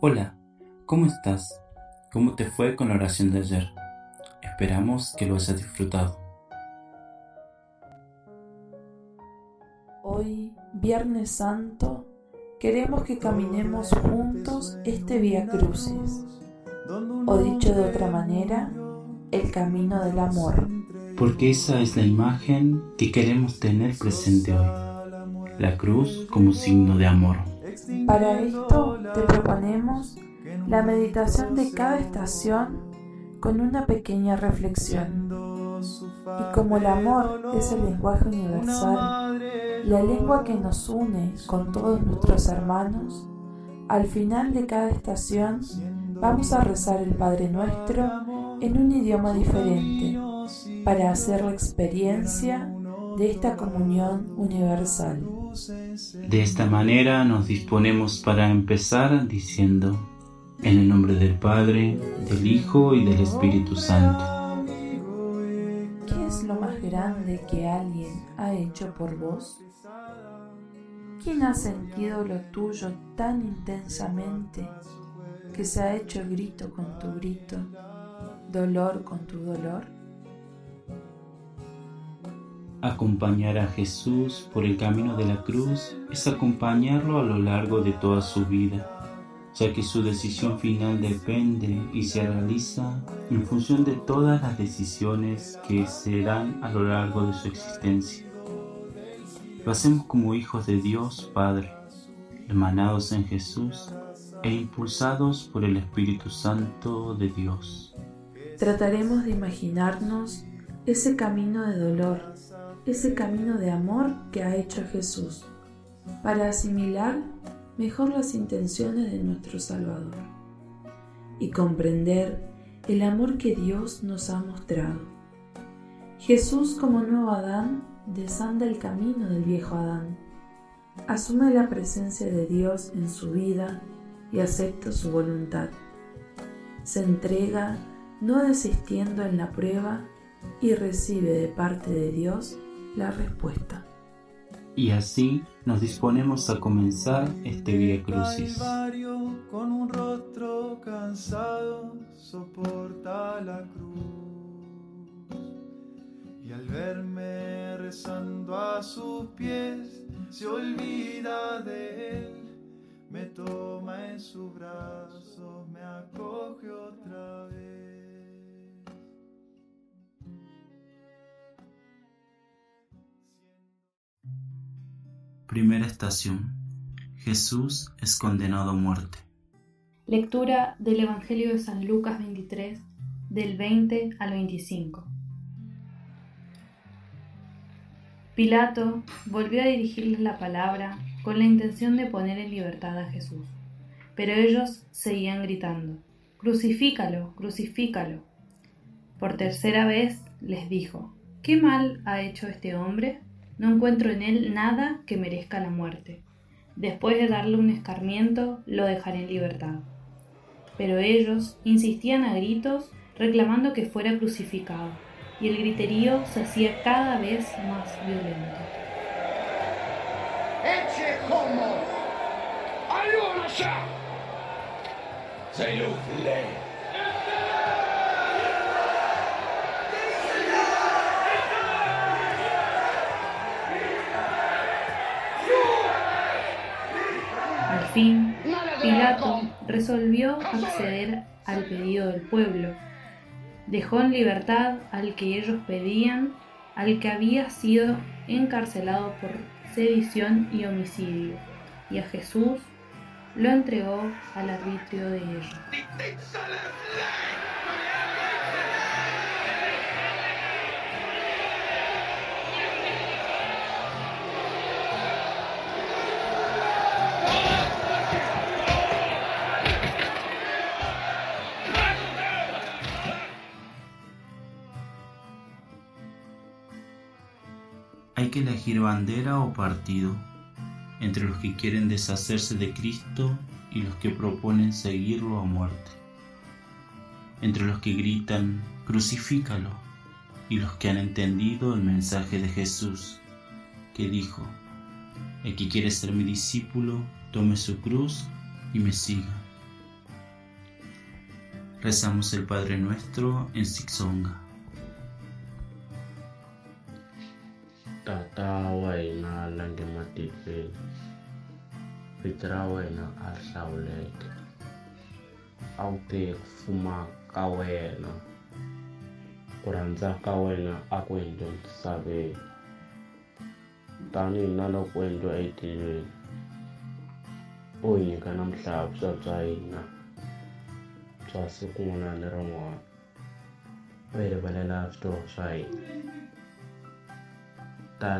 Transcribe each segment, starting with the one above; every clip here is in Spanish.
Hola, ¿cómo estás? ¿Cómo te fue con la oración de ayer? Esperamos que lo hayas disfrutado. Hoy, Viernes Santo, queremos que caminemos juntos este Vía Crucis, o dicho de otra manera, el camino del amor. Porque esa es la imagen que queremos tener presente hoy, la cruz como signo de amor. Para esto te proponemos la meditación de cada estación con una pequeña reflexión. Y como el amor es el lenguaje universal, la lengua que nos une con todos nuestros hermanos, al final de cada estación vamos a rezar el Padre Nuestro en un idioma diferente para hacer la experiencia de esta comunión universal. De esta manera nos disponemos para empezar diciendo, en el nombre del Padre, del Hijo y del Espíritu Santo. ¿Qué es lo más grande que alguien ha hecho por vos? ¿Quién ha sentido lo tuyo tan intensamente que se ha hecho grito con tu grito, dolor con tu dolor? Acompañar a Jesús por el camino de la cruz es acompañarlo a lo largo de toda su vida, ya que su decisión final depende y se realiza en función de todas las decisiones que serán a lo largo de su existencia. Lo hacemos como hijos de Dios Padre, hermanados en Jesús e impulsados por el Espíritu Santo de Dios. Trataremos de imaginarnos ese camino de dolor ese camino de amor que ha hecho Jesús, para asimilar mejor las intenciones de nuestro Salvador y comprender el amor que Dios nos ha mostrado. Jesús como nuevo Adán desanda el camino del viejo Adán, asume la presencia de Dios en su vida y acepta su voluntad. Se entrega no desistiendo en la prueba y recibe de parte de Dios la respuesta. Y así nos disponemos a comenzar este Vía Crucis. Con un rostro cansado soporta la cruz y al verme rezando a sus pies se olvida de él, me toma en sus brazos, me acoge otra Primera estación. Jesús es condenado a muerte. Lectura del Evangelio de San Lucas 23, del 20 al 25. Pilato volvió a dirigirles la palabra con la intención de poner en libertad a Jesús, pero ellos seguían gritando, Crucifícalo, crucifícalo. Por tercera vez les dijo, ¿qué mal ha hecho este hombre? No encuentro en él nada que merezca la muerte. Después de darle un escarmiento, lo dejaré en libertad. Pero ellos insistían a gritos reclamando que fuera crucificado, y el griterío se hacía cada vez más violento. Fin, Pilato resolvió acceder al pedido del pueblo. Dejó en libertad al que ellos pedían, al que había sido encarcelado por sedición y homicidio, y a Jesús lo entregó al arbitrio de ellos. Que elegir bandera o partido entre los que quieren deshacerse de Cristo y los que proponen seguirlo a muerte, entre los que gritan, crucifícalo, y los que han entendido el mensaje de Jesús, que dijo, el que quiere ser mi discípulo, tome su cruz y me siga. Rezamos el Padre Nuestro en Sixonga. Fuma ka wena ku rhandza ka wena a ku endliwe misaveni tanihi na. Loko ku endliwa etilweni u hi nyika na vuhlampfa bya hina bya siku rin'wana ni rin'wana u hi rivalela switori swa hina aia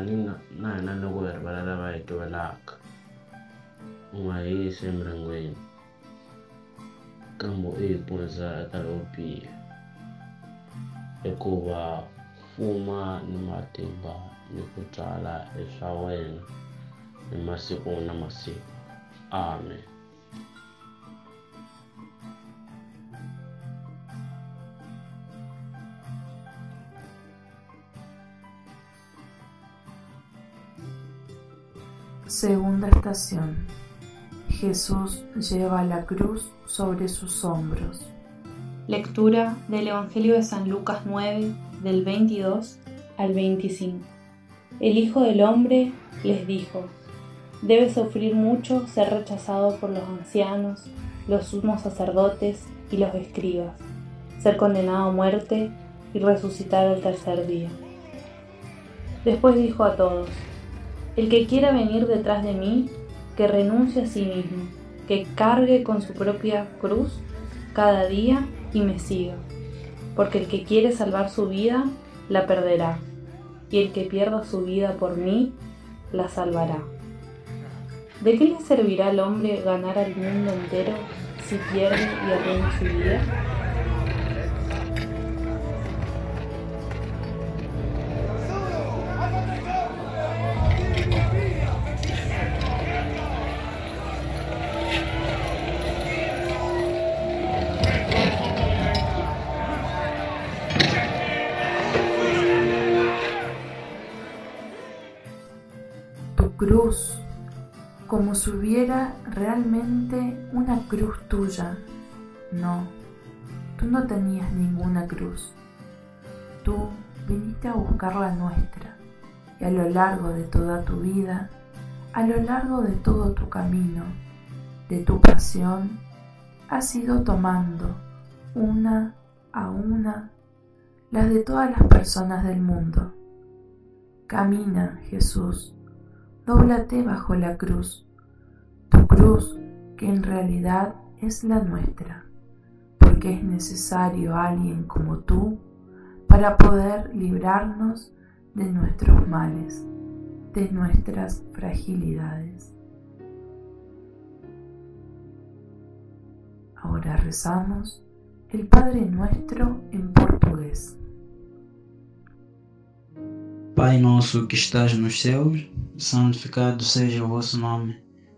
na hina loko hi rivalalava yi tivelaka taalin naana logwer balalaba itubalaak ngwai semrangwen kambo eipunza atalopi hikuva fuma ni matimba ni ku tswala hi swa wena hi masiku na masiku amen. Segunda estación. Jesús lleva la cruz sobre sus hombros. Lectura del Evangelio de San Lucas 9, del 22 al 25. El Hijo del Hombre les dijo, debe sufrir mucho ser rechazado por los ancianos, los sumos sacerdotes y los escribas, ser condenado a muerte y resucitar al tercer día. Después dijo a todos, el que quiera venir detrás de mí, que renuncie a sí mismo, que cargue con su propia cruz cada día y me siga. Porque el que quiere salvar su vida, la perderá, y el que pierda su vida por mí, la salvará. ¿De qué le servirá al hombre ganar al mundo entero si pierde y arruina su vida? Como si hubiera realmente una cruz tuya. No, tú no tenías ninguna cruz. Tú viniste a buscar la nuestra y a lo largo de toda tu vida, a lo largo de todo tu camino, de tu pasión, has ido tomando una a una las de todas las personas del mundo. Camina, Jesús, dóblate bajo la cruz, tu cruz que en realidad es la nuestra, porque es necesario alguien como tú para poder librarnos de nuestros males, de nuestras fragilidades. Ahora rezamos el Padre Nuestro en portugués. Pai nosso que estás nos céus, santificado seja o vosso nome.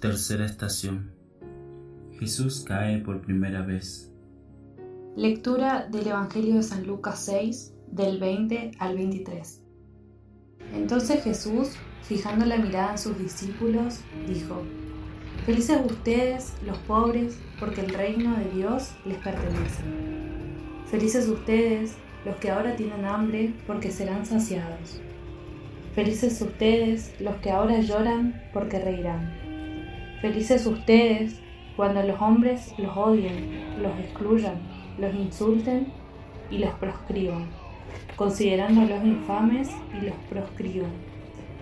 Tercera estación. Jesús cae por primera vez. Lectura del Evangelio de San Lucas 6, del 20 al 23. Entonces Jesús, fijando la mirada en sus discípulos, dijo, Felices ustedes, los pobres, porque el reino de Dios les pertenece. Felices ustedes, los que ahora tienen hambre, porque serán saciados. Felices ustedes, los que ahora lloran, porque reirán. Felices ustedes cuando los hombres los odien, los excluyan, los insulten y los proscriban, considerándolos infames y los proscriban,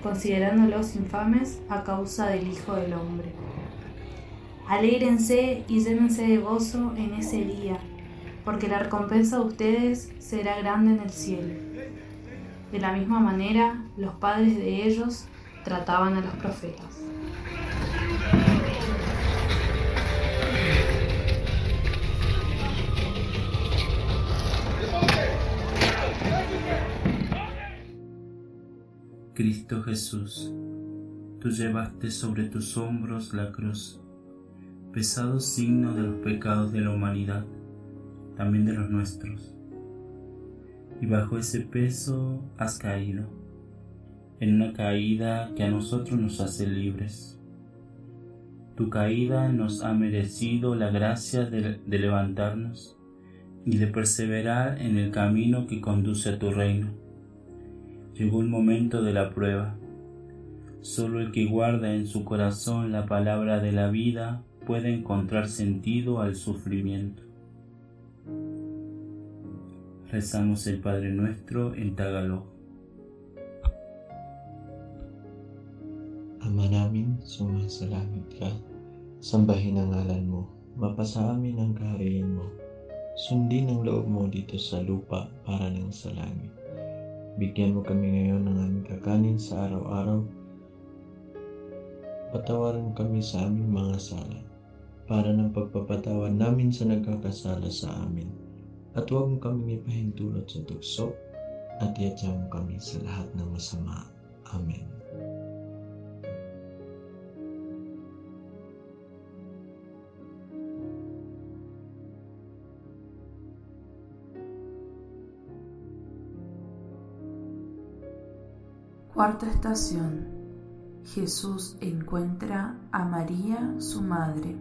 considerándolos infames a causa del Hijo del Hombre. Alégrense y llénense de gozo en ese día, porque la recompensa de ustedes será grande en el cielo. De la misma manera, los padres de ellos trataban a los profetas. Cristo Jesús, tú llevaste sobre tus hombros la cruz, pesado signo de los pecados de la humanidad, también de los nuestros. Y bajo ese peso has caído, en una caída que a nosotros nos hace libres. Tu caída nos ha merecido la gracia de, levantarnos y de perseverar en el camino que conduce a tu reino Llegó el momento de la prueba. Solo el que guarda en su corazón la palabra de la vida puede encontrar sentido al sufrimiento. Rezamos el Padre Nuestro en Tagalog. Ama namin, sumasalangit ka. Sambahin ang ngalan mo. Mapasa amin ang kaharian mo. Sundin ang loob mo dito sa lupa para ng sa. Bigyan mo kami ngayon ng aming kakanin sa araw-araw. Patawaran kami sa aming mga sala para ng pagpapatawad namin sa nagkakasala sa amin. At huwag mo kami ipahintulot sa tukso at iatya mo kami sa lahat ng masama. Amen. Cuarta estación. Jesús encuentra a María, su madre.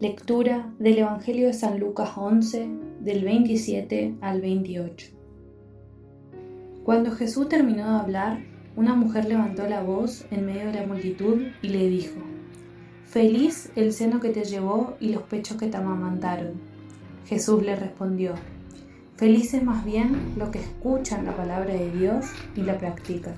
Lectura del Evangelio de San Lucas 11, del 27 al 28. Cuando Jesús terminó de hablar, una mujer levantó la voz en medio de la multitud y le dijo, Feliz el seno que te llevó y los pechos que te amamantaron. Jesús le respondió, Felices más bien los que escuchan la palabra de Dios y la practican.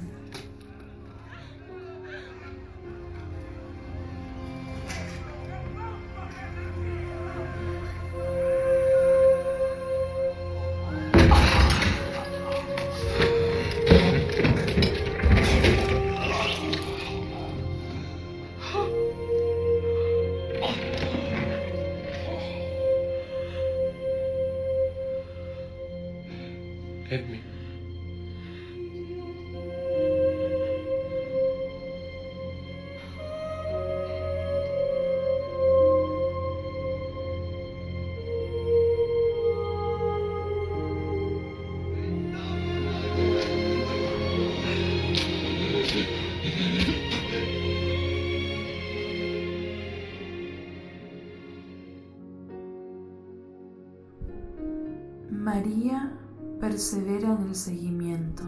María persevera en el seguimiento.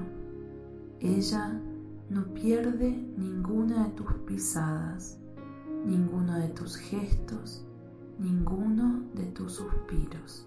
Ella no pierde ninguna de tus pisadas, ninguno de tus gestos, ninguno de tus suspiros.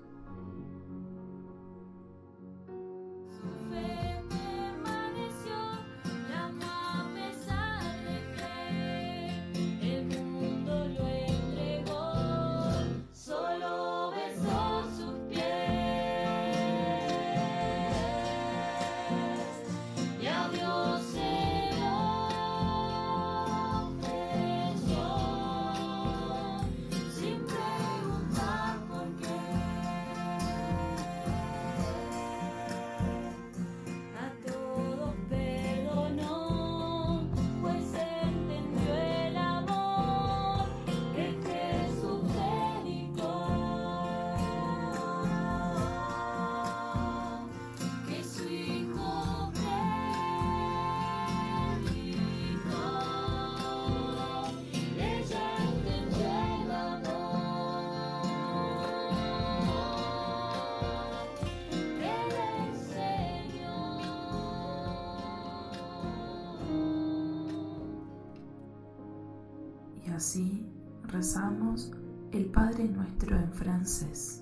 Así rezamos el Padre nuestro en francés.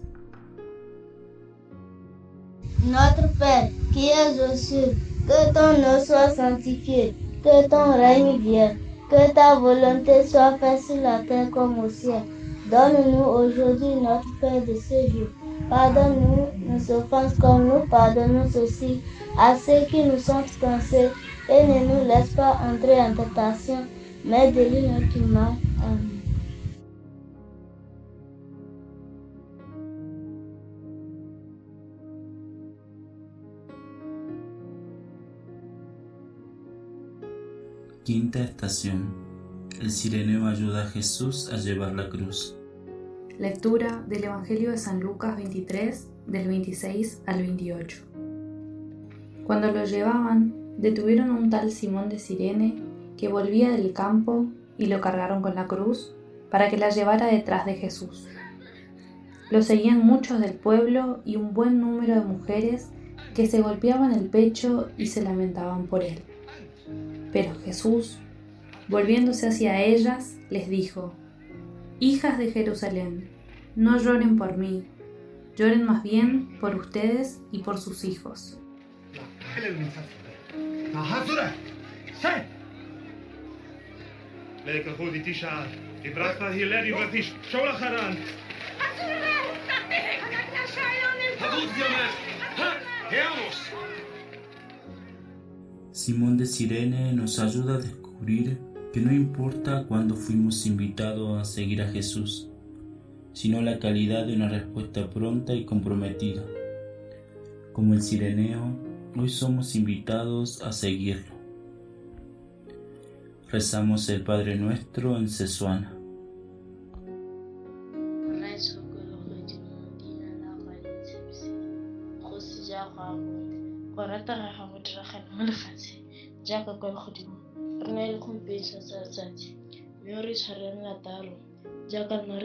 Notre Père qui es aux cieux, que ton nom soit sanctifié, que ton règne vienne, que ta volonté soit faite sur la terre comme au ciel. Donne-nous aujourd'hui notre pain de ce jour. Pardonne-nous nos offenses comme nous pardonnons aussi à ceux qui nous sont offensés et ne nous laisse pas entrer en tentation, mais délivre-nous du mal. Quinta estación. El sireneo ayuda a Jesús a llevar la cruz. Lectura del Evangelio de San Lucas 23, del 26 al 28. Cuando lo llevaban, detuvieron a un tal Simón de Sirene que volvía del campo y lo cargaron con la cruz para que la llevara detrás de Jesús. Lo seguían muchos del pueblo y un buen número de mujeres que se golpeaban el pecho y se lamentaban por él. Pero Jesús, volviéndose hacia ellas, les dijo, Hijas de Jerusalén, no lloren por mí, lloren más bien por ustedes y por sus hijos. Simón de Sirene nos ayuda a descubrir que no importa cuándo fuimos invitados a seguir a Jesús, sino la calidad de una respuesta pronta y comprometida. Como el sireneo, hoy somos invitados a seguirlo. Rezamos el Padre Nuestro en Sesuana. Jaaka kwa godimo re na le gompieno sa letsatsi mme re tshwareng lataro jaaka nna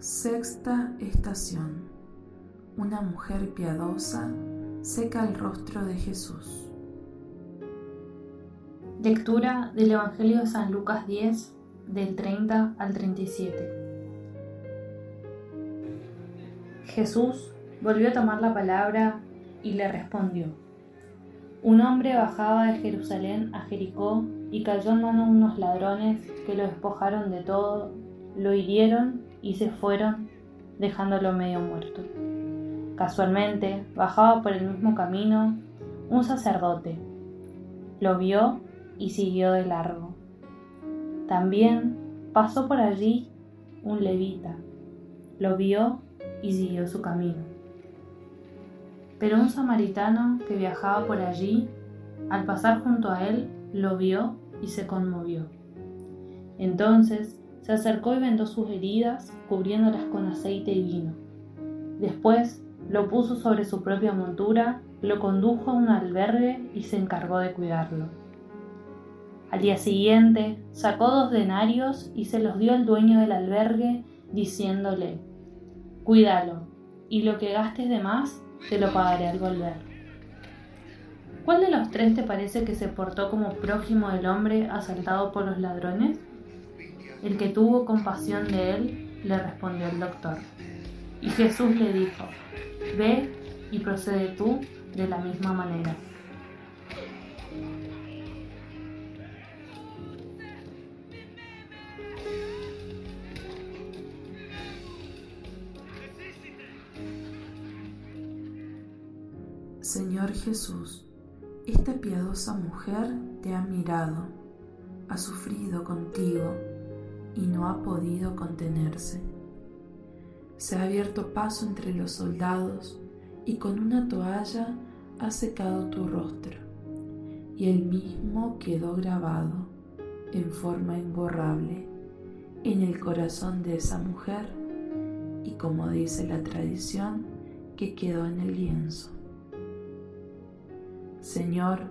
Sexta estación. Una mujer piadosa seca el rostro de Jesús. Lectura del Evangelio de San Lucas 10, del 30 al 37. Jesús volvió a tomar la palabra y le respondió. Un hombre bajaba de Jerusalén a Jericó y cayó en manos de unos ladrones que lo despojaron de todo, lo hirieron y se fueron, dejándolo medio muerto. Casualmente bajaba por el mismo camino un sacerdote. Lo vio y siguió de largo. También pasó por allí un levita. Lo vio y siguió su camino. Pero un samaritano que viajaba por allí, al pasar junto a él, lo vio y se conmovió. Entonces se acercó y vendó sus heridas, cubriéndolas con aceite y vino. Después lo puso sobre su propia montura, lo condujo a un albergue y se encargó de cuidarlo. Al día siguiente sacó dos denarios y se los dio al dueño del albergue, diciéndole, Cuídalo, y lo que gastes de más te lo pagaré al volver. ¿Cuál de los tres te parece que se portó como prójimo del hombre asaltado por los ladrones? El que tuvo compasión de él, le respondió el doctor. Y Jesús le dijo, Ve y procede tú de la misma manera. Señor Jesús, esta piadosa mujer te ha mirado, ha sufrido contigo y no ha podido contenerse se ha abierto paso entre los soldados y con una toalla ha secado tu rostro, y el mismo quedó grabado en forma imborrable en el corazón de esa mujer y como dice la tradición, que quedó en el lienzo. Señor,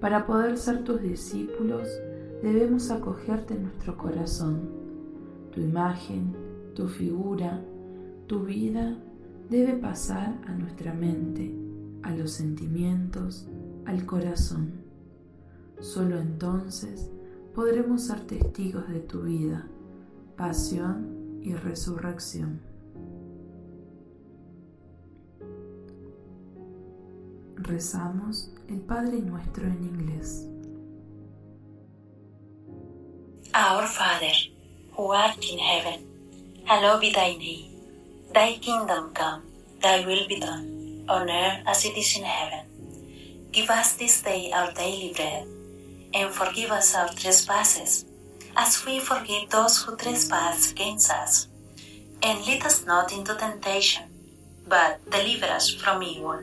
para poder ser tus discípulos debemos acogerte en nuestro corazón, tu imagen, tu figura, tu vida debe pasar a nuestra mente, a los sentimientos, al corazón. Solo entonces podremos ser testigos de tu vida, pasión y resurrección. rezamos el Padre Nuestro en inglés. Our Father, who art in heaven, hallowed be thy name. Thy kingdom come, thy will be done, on earth as it is in heaven. Give us this day our daily bread, and forgive us our trespasses, as we forgive those who trespass against us. And lead us not into temptation, but deliver us from evil.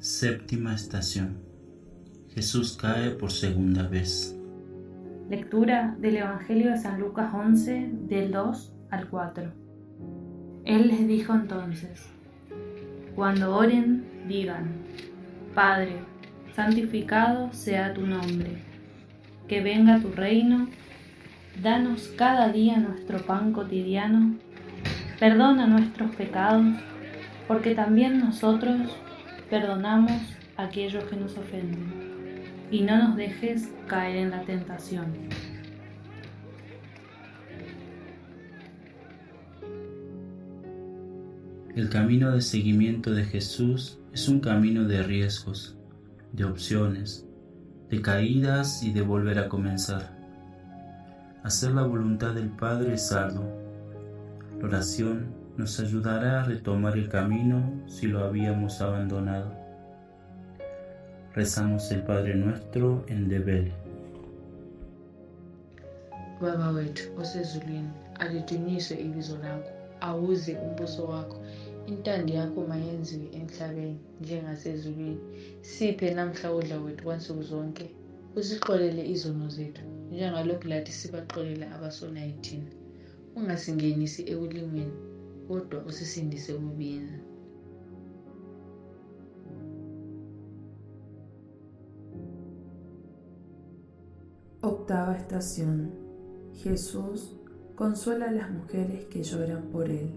Séptima estación. Jesús cae por segunda vez. Lectura del Evangelio de San Lucas 11, del 2 al 4. Él les dijo entonces, cuando oren, digan, Padre, santificado sea tu nombre, que venga tu reino, danos cada día nuestro pan cotidiano, perdona nuestros pecados, porque también nosotros perdonamos a aquellos que nos ofenden, y no nos dejes caer en la tentación. El camino de seguimiento de Jesús es un camino de riesgos, de opciones, de caídas y de volver a comenzar. Hacer la voluntad del Padre es arduo. La oración nos ayudará a retomar el camino si lo habíamos abandonado. Rezamos el Padre Nuestro en Debele. Baba wethu osezulwini, alidunyiswe ibizo lakho, awuze umbuso wakho, intando yakho mayenziwe emhlabeni njengasezulwini. Siphe namhla udla wethu kwansuku zonke, usixolele izono zethu njengalokhu lathi sibaqolela abasonayo thina. Ungasingenisi ekulimweni, kodwa usisindise kubini. Octava estación. Jesús consuela a las mujeres que lloran por Él.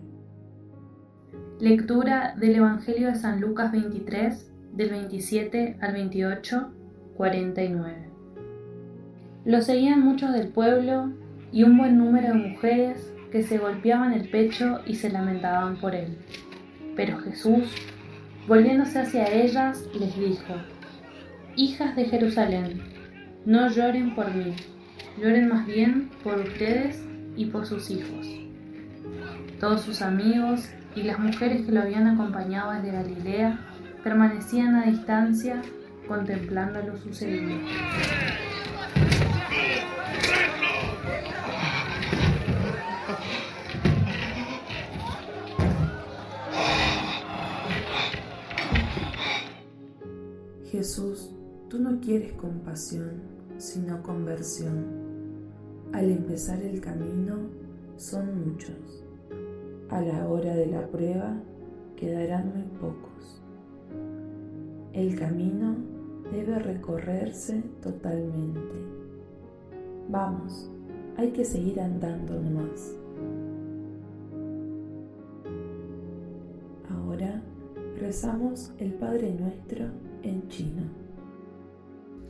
Lectura del Evangelio de San Lucas 23, del 27 al 28, 49. Lo seguían muchos del pueblo y un buen número de mujeres que se golpeaban el pecho y se lamentaban por él. Pero Jesús, volviéndose hacia ellas, les dijo, Hijas de Jerusalén, no lloren por mí, lloren más bien por ustedes y por sus hijos. Todos sus amigos y las mujeres que lo habían acompañado desde Galilea permanecían a distancia contemplando lo sucedido. Jesús, tú no quieres compasión, sino conversión. Al empezar el camino son muchos. A la hora de la prueba quedarán muy pocos. El camino debe recorrerse totalmente. Vamos, hay que seguir andando nomás. Ahora rezamos el Padre Nuestro en chino.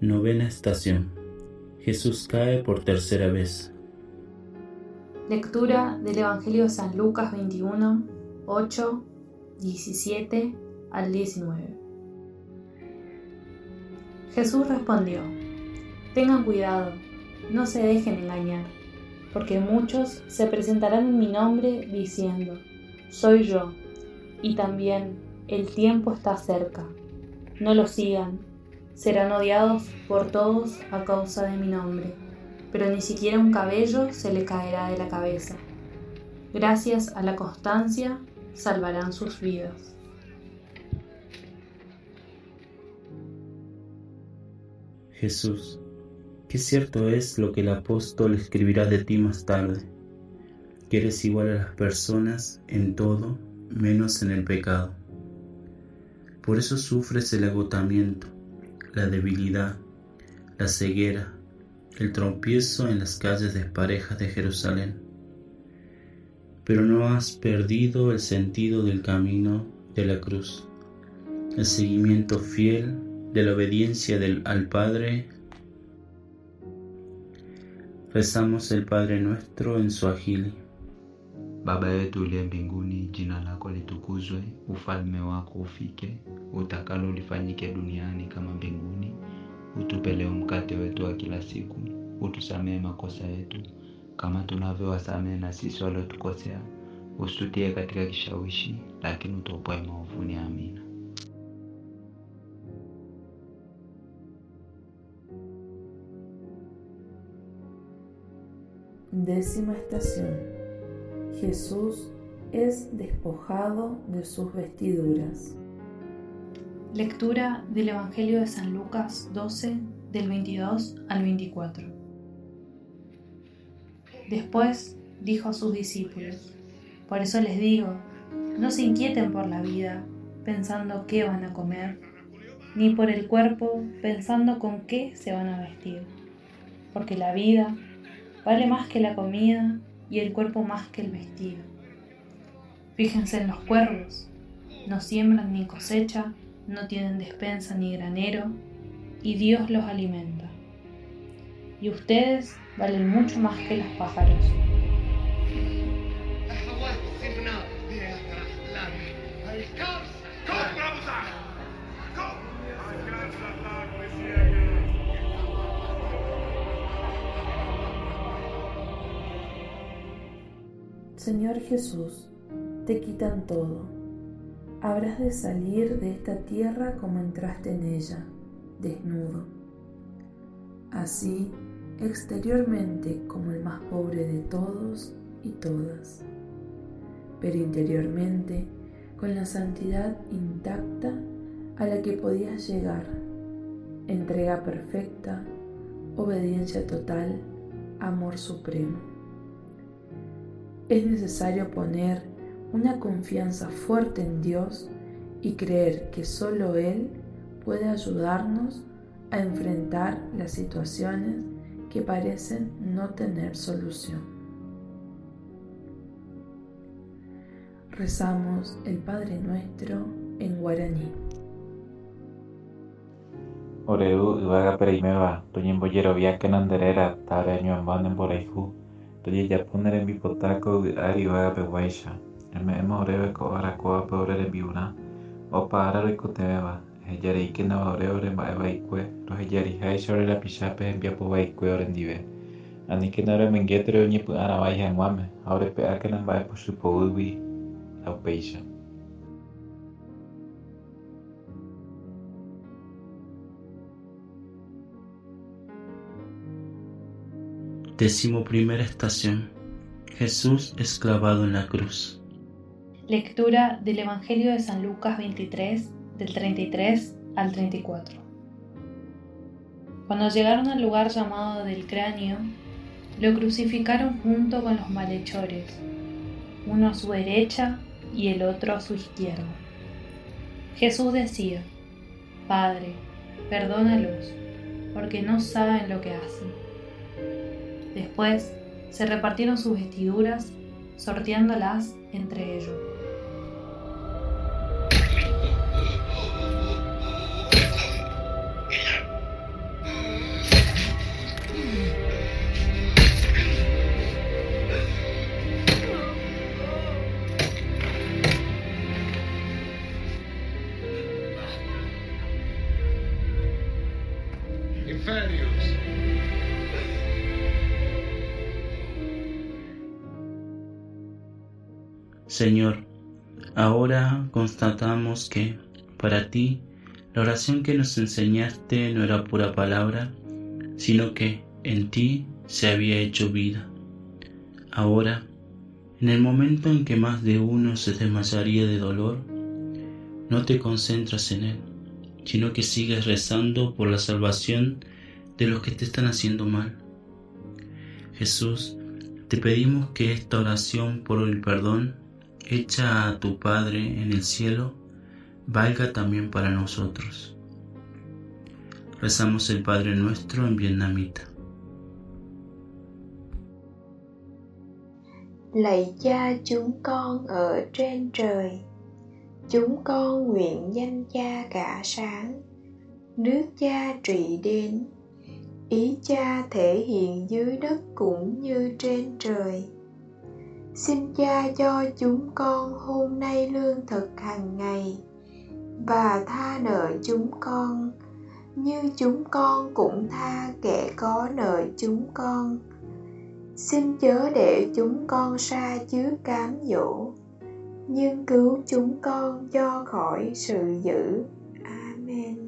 Novena estación. Jesús cae por tercera vez. Lectura del Evangelio de San Lucas 21, 8, 17 al 19. Jesús respondió, Tengan cuidado, no se dejen engañar, porque muchos se presentarán en mi nombre diciendo, Soy yo, y también el tiempo está cerca. No lo sigan, serán odiados por todos a causa de mi nombre, pero ni siquiera un cabello se le caerá de la cabeza. Gracias a la constancia, salvarán sus vidas. Jesús, qué cierto es lo que el apóstol escribirá de ti más tarde. que eres igual a las personas en todo menos en el pecado. Por eso sufres el agotamiento, la debilidad, la ceguera, el tropiezo en las calles desparejas de Jerusalén. Pero no has perdido el sentido del camino de la cruz, el seguimiento fiel de la obediencia del, al Padre. Rezamos el Padre nuestro en su agili. Baba yetu uliye mbinguni, jina lako litukuzwe, ufalme wako ufike, utakalo lifanyike duniani kama mbinguni. Utupe leo mkate wetu wa kila siku, utusamehe makosa yetu kama tunavyowasamehe na sisi waliotukosea, usitutie katika kishawishi, lakini utuopoe maovuni. Amina. Décima estación. Jesús es despojado de sus vestiduras. Lectura del Evangelio de San Lucas 12, del 22 al 24. Después dijo a sus discípulos, por eso les digo, no se inquieten por la vida, pensando qué van a comer, ni por el cuerpo, pensando con qué se van a vestir, porque la vida vale más que la comida y el cuerpo más que el vestido. Fíjense en los cuervos, no siembran ni cosecha, no tienen despensa ni granero, y Dios los alimenta. Y ustedes valen mucho más que los pájaros. Señor Jesús, te quitan todo. Habrás de salir de esta tierra como entraste en ella, desnudo. Así, exteriormente como el más pobre de todos y todas, pero interiormente con la santidad intacta a la que podías llegar, entrega perfecta, obediencia total, amor supremo. Es necesario poner una confianza fuerte en Dios y creer que solo Él puede ayudarnos a enfrentar las situaciones que parecen no tener solución. Rezamos el Padre Nuestro en guaraní. Oreu ambanden por yapunere en bipotako ari iwaga peguaisha, eme ema oreve ko ara koa peorere biuna, opa ara rikoteva, hejari ikena ore ore ma eva ikue, ro hejari haisha ore la pishape en biapo va ikue ore mengetere onye pu ara vai hangwame, aure pe akena Décimo primera estación. Jesús es clavado en la cruz. Lectura del Evangelio de San Lucas 23, del 33 al 34. Cuando llegaron al lugar llamado del cráneo, lo crucificaron junto con los malhechores, uno a su derecha y el otro a su izquierda. Jesús decía, Padre, perdónalos, porque no saben lo que hacen. Después se repartieron sus vestiduras, sorteándolas entre ellos. Señor, ahora constatamos que, para ti, la oración que nos enseñaste no era pura palabra, sino que en ti se había hecho vida. Ahora, en el momento en que más de uno se desmayaría de dolor, no te concentras en él, sino que sigues rezando por la salvación de los que te están haciendo mal. Jesús, Te pedimos que esta oración por el perdón hecha a tu Padre en el cielo valga también para nosotros. Rezamos el Padre nuestro en vietnamita. Lạy cha chúng con ở trên trời, chúng con nguyện danh cha cả sáng, nước cha trị đến, ý cha thể hiện dưới đất cũng như trên trời. Xin cha cho chúng con hôm nay lương thực hàng ngày và tha nợ chúng con, như chúng con cũng tha kẻ có nợ chúng con. Xin chớ để chúng con xa chứa cám dỗ, nhưng cứu chúng con cho khỏi sự dữ. Amen.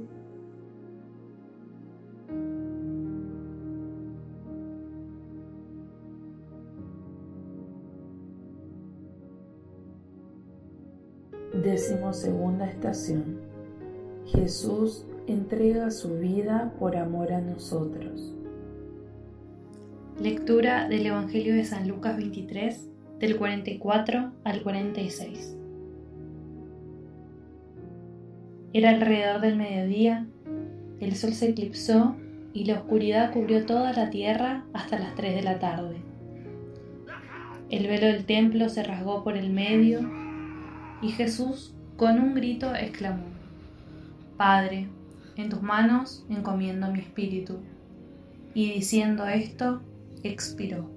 Décimo segunda estación. Jesús entrega su vida por amor a nosotros. Lectura del Evangelio de San Lucas 23, del 44 al 46. Era alrededor del mediodía, el sol se eclipsó y la oscuridad cubrió toda la tierra hasta las 3 de la tarde. El velo del templo se rasgó por el medio y Jesús con un grito exclamó, Padre, en tus manos encomiendo mi espíritu. Y diciendo esto, expiró.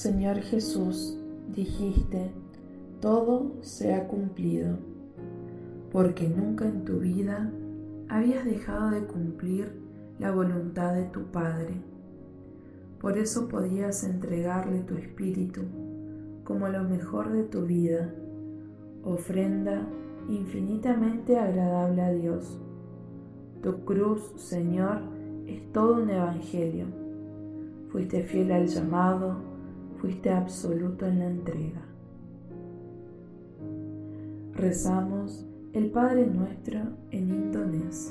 Señor Jesús, dijiste, todo se ha cumplido, porque nunca en tu vida habías dejado de cumplir la voluntad de tu Padre. Por eso podías entregarle tu espíritu como lo mejor de tu vida, ofrenda infinitamente agradable a Dios. Tu cruz, Señor, es todo un evangelio. Fuiste fiel al llamado, fuiste absoluto en la entrega. Rezamos el Padre Nuestro en indonés.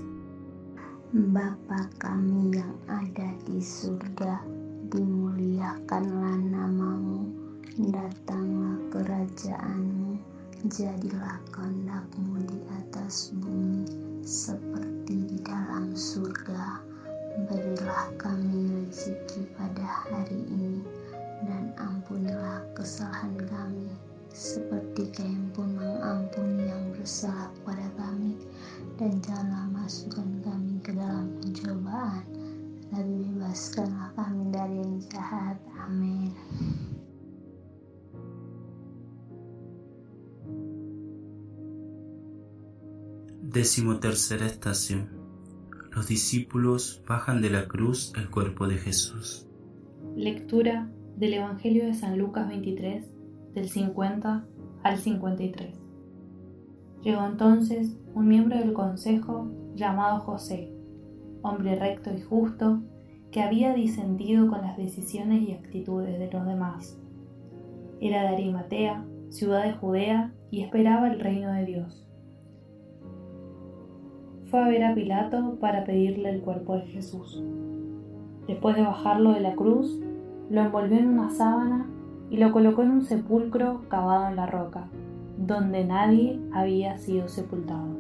Bapa kami yang ada di surga, dimuliakanlah namamu, datanglah kerajaanmu, jadilah kehendakmu di atas bumi seperti di dalam surga. Berilah kami rezeki pada hari ini, dan ampunilah kesalahan kami, seperti kami pun mengampuni yang bersalah kepada kami, dan janganlah masukkan kami ke dalam pencobaan, tapi bebaskanlah kami dari yang jahat. Amin. Decimotercera estación. Los discípulos bajan de la cruz el cuerpo de Jesús. Lectura del Evangelio de San Lucas 23, del 50 al 53. Llegó entonces un miembro del consejo llamado José, hombre recto y justo, que había disentido con las decisiones y actitudes de los demás. Era de Arimatea, ciudad de Judea, y esperaba el reino de Dios. Fue a ver a Pilato para pedirle el cuerpo de Jesús. Después de bajarlo de la cruz, lo envolvió en una sábana y lo colocó en un sepulcro cavado en la roca, donde nadie había sido sepultado.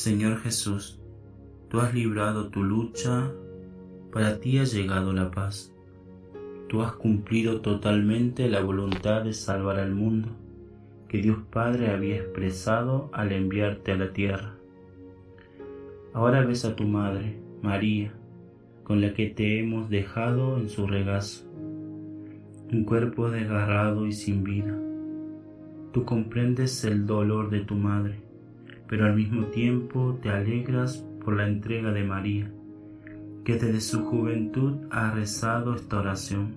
Señor Jesús, tú has librado tu lucha, para ti ha llegado la paz. Tú has cumplido totalmente la voluntad de salvar al mundo que Dios Padre había expresado al enviarte a la tierra. Ahora ves a tu madre, María, con la que te hemos dejado en su regazo, un cuerpo desgarrado y sin vida. Tú comprendes el dolor de tu madre pero al mismo tiempo te alegras por la entrega de María, que desde su juventud ha rezado esta oración.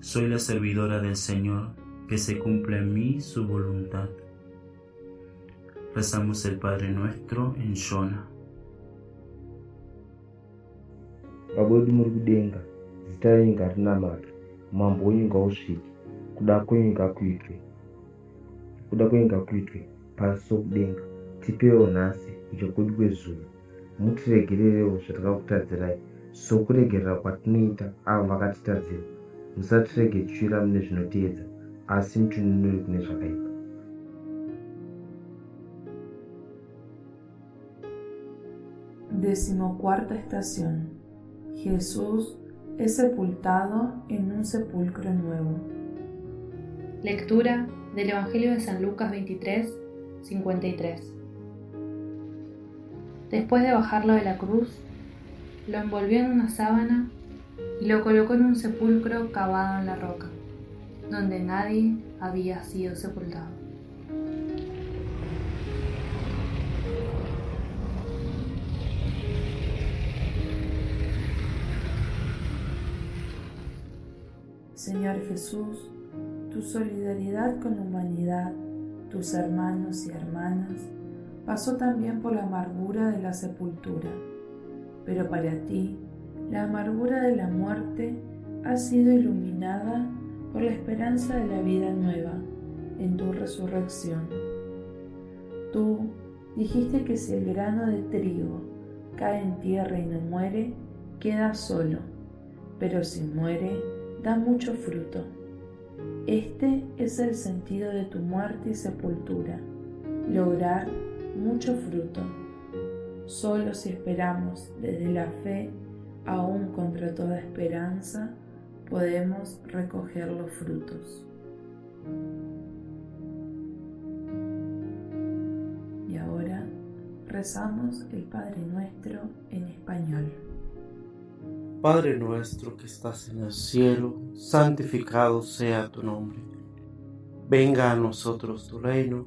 Soy la servidora del Señor, que se cumpla en mí su voluntad. Rezamos el Padre nuestro en Shona. Kuda ngakuitwe kuda tipewo nhasi kuchokwedi kwezuro mutiregererewo zvatakakutadzirai sokuregerera kwatinoita avo vakatitadzira musatirege tichiwira mune zvinoteedza asi mutinunure kune zvakaipa Decimocuarta estación. Jesús es sepultado en un sepulcro nuevo. Lectura del Evangelio de San Lucas 23, 53. Después de bajarlo de la cruz, lo envolvió en una sábana y lo colocó en un sepulcro cavado en la roca, donde nadie había sido sepultado. Señor Jesús, tu solidaridad con la humanidad, tus hermanos y hermanas, pasó también por la amargura de la sepultura. Pero para ti, la amargura de la muerte ha sido iluminada por la esperanza de la vida nueva en tu resurrección. Tú dijiste que si el grano de trigo cae en tierra y no muere, queda solo, pero si muere, da mucho fruto. Este es el sentido de tu muerte y sepultura, lograr mucho fruto. Solo si esperamos desde la fe, aún contra toda esperanza, podemos recoger los frutos. Y ahora rezamos el Padre Nuestro en español. Padre nuestro que estás en el cielo, santificado sea tu nombre. Venga a nosotros tu reino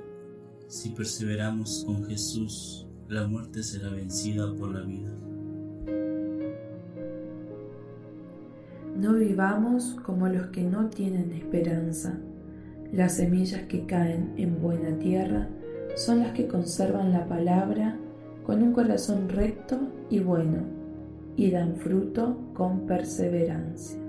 Si perseveramos con Jesús, la muerte será vencida por la vida. No vivamos como los que no tienen esperanza. Las semillas que caen en buena tierra son las que conservan la palabra con un corazón recto y bueno y dan fruto con perseverancia.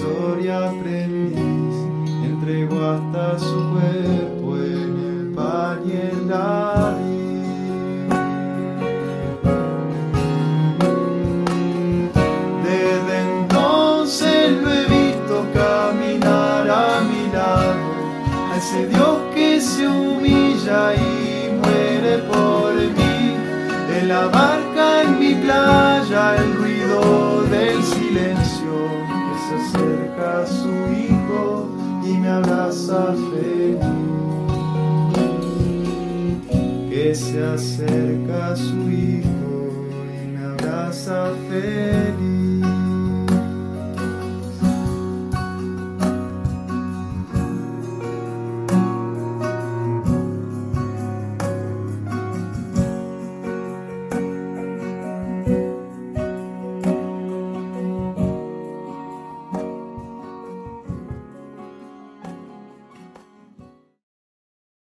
So. Su hijo y me abraza feliz.